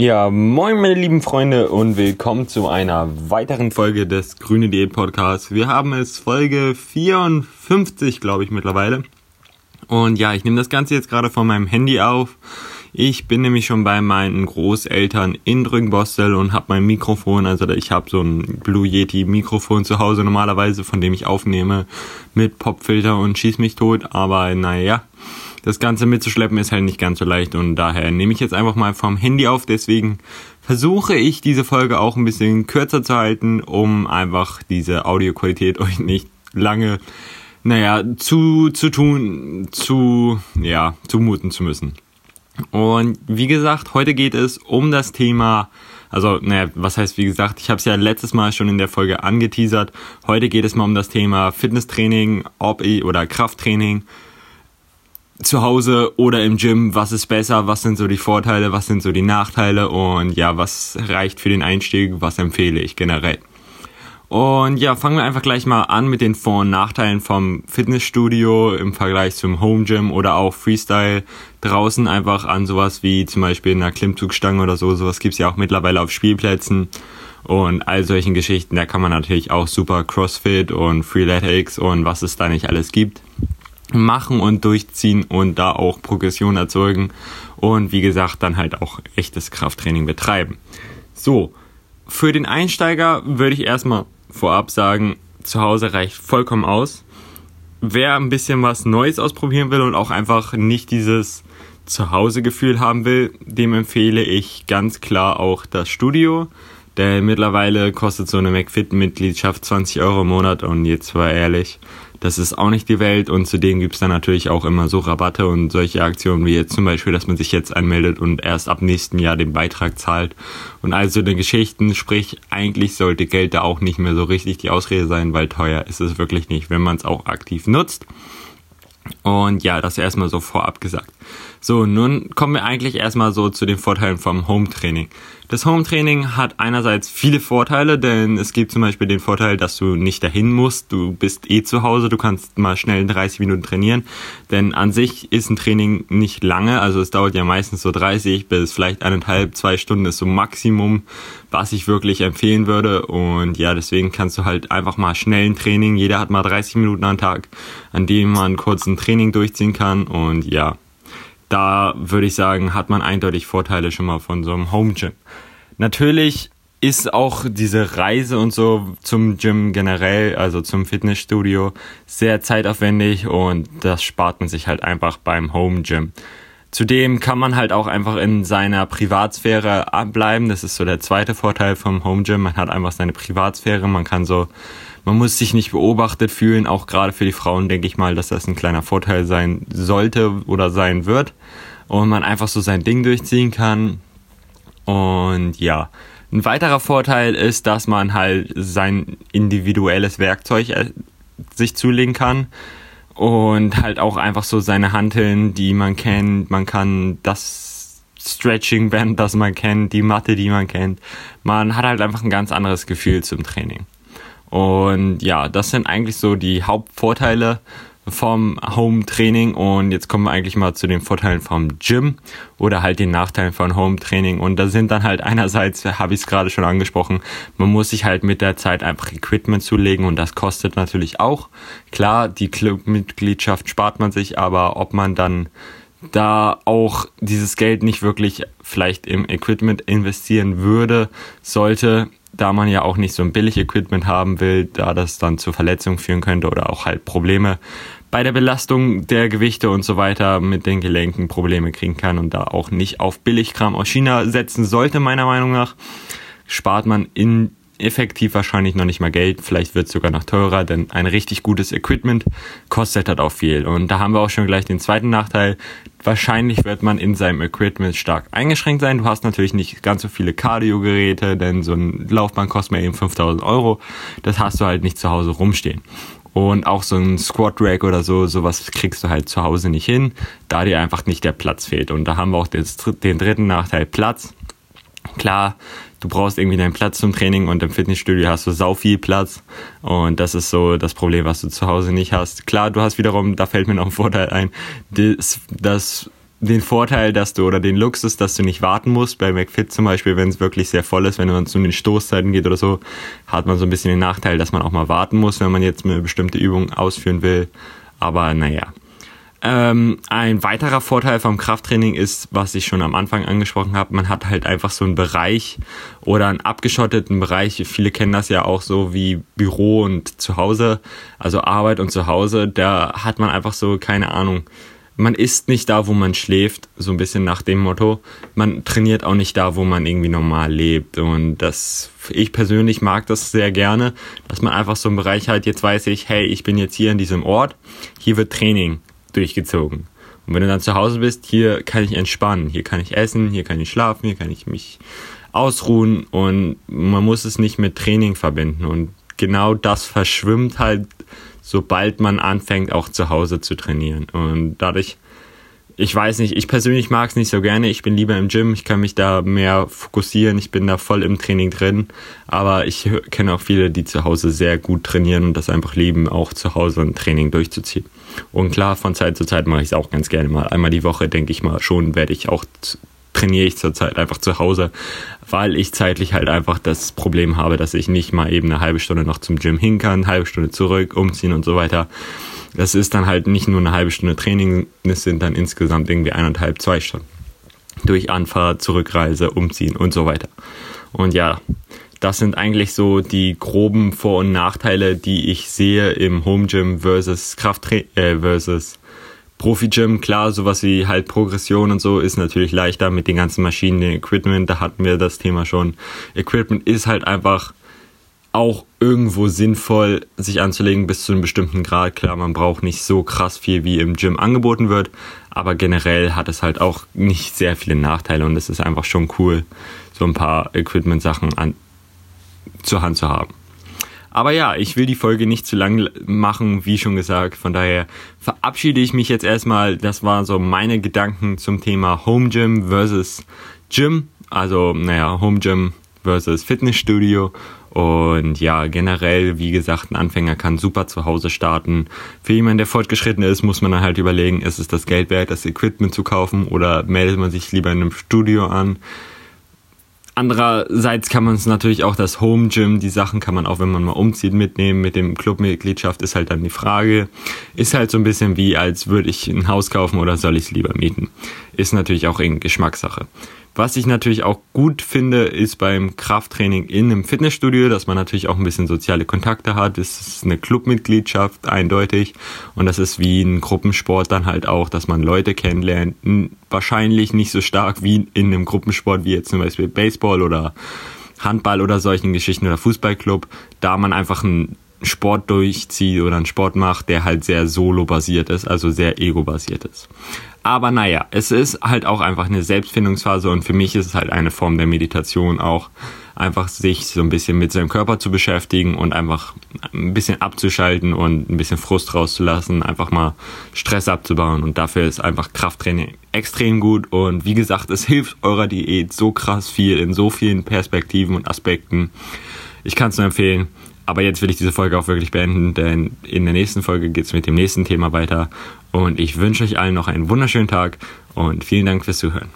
Ja, moin meine lieben Freunde und willkommen zu einer weiteren Folge des Grüne Diät Podcasts. Wir haben es Folge 54, glaube ich, mittlerweile. Und ja, ich nehme das Ganze jetzt gerade von meinem Handy auf. Ich bin nämlich schon bei meinen Großeltern in Drückenbostel und habe mein Mikrofon, also ich habe so ein Blue Yeti Mikrofon zu Hause normalerweise, von dem ich aufnehme mit Popfilter und schieß mich tot, aber naja, das Ganze mitzuschleppen ist halt nicht ganz so leicht und daher nehme ich jetzt einfach mal vom Handy auf. Deswegen versuche ich diese Folge auch ein bisschen kürzer zu halten, um einfach diese Audioqualität euch nicht lange, naja, zu, zu tun, zu, ja, zumuten zu müssen. Und wie gesagt, heute geht es um das Thema, also, naja, was heißt wie gesagt, ich habe es ja letztes Mal schon in der Folge angeteasert. Heute geht es mal um das Thema Fitnesstraining, ob oder Krafttraining zu Hause oder im Gym, was ist besser, was sind so die Vorteile, was sind so die Nachteile und ja, was reicht für den Einstieg, was empfehle ich generell. Und ja, fangen wir einfach gleich mal an mit den Vor- und Nachteilen vom Fitnessstudio im Vergleich zum Home Gym oder auch Freestyle draußen einfach an sowas wie zum Beispiel einer Klimmzugstange oder so. Sowas gibt's ja auch mittlerweile auf Spielplätzen und all solchen Geschichten. Da kann man natürlich auch super Crossfit und Freeletics und was es da nicht alles gibt machen und durchziehen und da auch Progression erzeugen und wie gesagt dann halt auch echtes Krafttraining betreiben. So, für den Einsteiger würde ich erstmal vorab sagen, zu Hause reicht vollkommen aus. Wer ein bisschen was Neues ausprobieren will und auch einfach nicht dieses Zuhause-Gefühl haben will, dem empfehle ich ganz klar auch das Studio. Denn mittlerweile kostet so eine McFit-Mitgliedschaft 20 Euro im Monat und jetzt war ehrlich, das ist auch nicht die Welt und zudem gibt's dann natürlich auch immer so Rabatte und solche Aktionen wie jetzt zum Beispiel, dass man sich jetzt anmeldet und erst ab nächsten Jahr den Beitrag zahlt und all so eine Geschichten, sprich eigentlich sollte Geld da auch nicht mehr so richtig die Ausrede sein, weil teuer ist es wirklich nicht, wenn man es auch aktiv nutzt. Und ja, das erstmal so vorab gesagt. So, nun kommen wir eigentlich erstmal so zu den Vorteilen vom Home Training. Das Home Training hat einerseits viele Vorteile, denn es gibt zum Beispiel den Vorteil, dass du nicht dahin musst. Du bist eh zu Hause, du kannst mal schnell 30 Minuten trainieren. Denn an sich ist ein Training nicht lange, also es dauert ja meistens so 30 bis vielleicht eineinhalb, zwei Stunden ist so Maximum, was ich wirklich empfehlen würde. Und ja, deswegen kannst du halt einfach mal schnell ein Training. Jeder hat mal 30 Minuten am Tag, an dem man kurz ein Training durchziehen kann. Und ja, da würde ich sagen, hat man eindeutig Vorteile schon mal von so einem Home Gym. Natürlich ist auch diese Reise und so zum Gym generell, also zum Fitnessstudio, sehr zeitaufwendig und das spart man sich halt einfach beim Home Gym. Zudem kann man halt auch einfach in seiner Privatsphäre bleiben. Das ist so der zweite Vorteil vom Home Gym. Man hat einfach seine Privatsphäre. Man kann so, man muss sich nicht beobachtet fühlen. Auch gerade für die Frauen denke ich mal, dass das ein kleiner Vorteil sein sollte oder sein wird. Und man einfach so sein Ding durchziehen kann. Und ja, ein weiterer Vorteil ist, dass man halt sein individuelles Werkzeug äh, sich zulegen kann und halt auch einfach so seine Hanteln, die man kennt. Man kann das Stretching Band, das man kennt, die Matte, die man kennt. Man hat halt einfach ein ganz anderes Gefühl zum Training. Und ja, das sind eigentlich so die Hauptvorteile vom Home Training und jetzt kommen wir eigentlich mal zu den Vorteilen vom Gym oder halt den Nachteilen von Home Training und da sind dann halt einerseits, habe ich es gerade schon angesprochen, man muss sich halt mit der Zeit einfach Equipment zulegen und das kostet natürlich auch. Klar, die Clubmitgliedschaft spart man sich, aber ob man dann da auch dieses Geld nicht wirklich vielleicht im Equipment investieren würde, sollte, da man ja auch nicht so ein billig Equipment haben will, da das dann zu Verletzungen führen könnte oder auch halt Probleme bei der Belastung der Gewichte und so weiter mit den Gelenken Probleme kriegen kann und da auch nicht auf Billigkram aus China setzen sollte, meiner Meinung nach, spart man in effektiv wahrscheinlich noch nicht mal Geld, vielleicht wird es sogar noch teurer, denn ein richtig gutes Equipment kostet halt auch viel. Und da haben wir auch schon gleich den zweiten Nachteil. Wahrscheinlich wird man in seinem Equipment stark eingeschränkt sein. Du hast natürlich nicht ganz so viele Cardio-Geräte, denn so ein Laufband kostet mir eben 5000 Euro. Das hast du halt nicht zu Hause rumstehen. Und auch so ein Squat Rack oder so, sowas kriegst du halt zu Hause nicht hin, da dir einfach nicht der Platz fehlt. Und da haben wir auch den, den dritten Nachteil Platz. Klar, du brauchst irgendwie deinen Platz zum Training und im Fitnessstudio hast du sau viel Platz und das ist so das Problem, was du zu Hause nicht hast. Klar, du hast wiederum, da fällt mir noch ein Vorteil ein, das, das den Vorteil, dass du oder den Luxus, dass du nicht warten musst. Bei McFit zum Beispiel, wenn es wirklich sehr voll ist, wenn man zu den Stoßzeiten geht oder so, hat man so ein bisschen den Nachteil, dass man auch mal warten muss, wenn man jetzt eine bestimmte Übung ausführen will. Aber naja. Ähm, ein weiterer Vorteil vom Krafttraining ist, was ich schon am Anfang angesprochen habe, man hat halt einfach so einen Bereich oder einen abgeschotteten Bereich. Viele kennen das ja auch so wie Büro und Zuhause, also Arbeit und Zuhause. Da hat man einfach so, keine Ahnung, man isst nicht da, wo man schläft, so ein bisschen nach dem Motto. Man trainiert auch nicht da, wo man irgendwie normal lebt. Und das, ich persönlich mag das sehr gerne, dass man einfach so einen Bereich hat, jetzt weiß ich, hey, ich bin jetzt hier in diesem Ort, hier wird Training durchgezogen. Und wenn du dann zu Hause bist, hier kann ich entspannen, hier kann ich essen, hier kann ich schlafen, hier kann ich mich ausruhen und man muss es nicht mit Training verbinden. Und genau das verschwimmt halt, sobald man anfängt, auch zu Hause zu trainieren. Und dadurch, ich weiß nicht, ich persönlich mag es nicht so gerne. Ich bin lieber im Gym, ich kann mich da mehr fokussieren, ich bin da voll im Training drin. Aber ich kenne auch viele, die zu Hause sehr gut trainieren und das einfach lieben, auch zu Hause ein Training durchzuziehen. Und klar, von Zeit zu Zeit mache ich es auch ganz gerne mal. Einmal die Woche, denke ich mal, schon werde ich auch trainiere ich zurzeit einfach zu Hause, weil ich zeitlich halt einfach das Problem habe, dass ich nicht mal eben eine halbe Stunde noch zum Gym hin kann, eine halbe Stunde zurück, umziehen und so weiter. Das ist dann halt nicht nur eine halbe Stunde Training, es sind dann insgesamt irgendwie eineinhalb, zwei Stunden. Durch Anfahrt, Zurückreise, Umziehen und so weiter. Und ja, das sind eigentlich so die groben Vor- und Nachteile, die ich sehe im Home Gym versus Krafttra äh, versus Profi-Gym. Klar, sowas wie halt Progression und so ist natürlich leichter mit den ganzen Maschinen, dem Equipment. Da hatten wir das Thema schon. Equipment ist halt einfach auch irgendwo sinnvoll, sich anzulegen bis zu einem bestimmten Grad. Klar, man braucht nicht so krass viel, wie im Gym angeboten wird, aber generell hat es halt auch nicht sehr viele Nachteile und es ist einfach schon cool, so ein paar Equipment-Sachen zur Hand zu haben. Aber ja, ich will die Folge nicht zu lang machen, wie schon gesagt. Von daher verabschiede ich mich jetzt erstmal. Das waren so meine Gedanken zum Thema Home Gym versus Gym. Also, naja, Home Gym versus Fitnessstudio. Und ja, generell, wie gesagt, ein Anfänger kann super zu Hause starten. Für jemanden, der fortgeschritten ist, muss man dann halt überlegen, ist es das Geld wert, das Equipment zu kaufen oder meldet man sich lieber in einem Studio an. Andererseits kann man es natürlich auch das Home Gym, die Sachen kann man auch, wenn man mal umzieht, mitnehmen. Mit dem Clubmitgliedschaft ist halt dann die Frage. Ist halt so ein bisschen wie, als würde ich ein Haus kaufen oder soll ich es lieber mieten. Ist natürlich auch in Geschmackssache. Was ich natürlich auch gut finde, ist beim Krafttraining in einem Fitnessstudio, dass man natürlich auch ein bisschen soziale Kontakte hat. Es ist eine Clubmitgliedschaft eindeutig und das ist wie ein Gruppensport dann halt auch, dass man Leute kennenlernt. Wahrscheinlich nicht so stark wie in einem Gruppensport wie jetzt zum Beispiel Baseball oder Handball oder solchen Geschichten oder Fußballclub, da man einfach einen Sport durchzieht oder einen Sport macht, der halt sehr solo-basiert ist, also sehr ego-basiert ist. Aber naja, es ist halt auch einfach eine Selbstfindungsphase und für mich ist es halt eine Form der Meditation auch, einfach sich so ein bisschen mit seinem Körper zu beschäftigen und einfach ein bisschen abzuschalten und ein bisschen Frust rauszulassen, einfach mal Stress abzubauen und dafür ist einfach Krafttraining extrem gut und wie gesagt, es hilft eurer Diät so krass viel in so vielen Perspektiven und Aspekten. Ich kann es nur empfehlen. Aber jetzt will ich diese Folge auch wirklich beenden, denn in der nächsten Folge geht es mit dem nächsten Thema weiter. Und ich wünsche euch allen noch einen wunderschönen Tag und vielen Dank fürs Zuhören.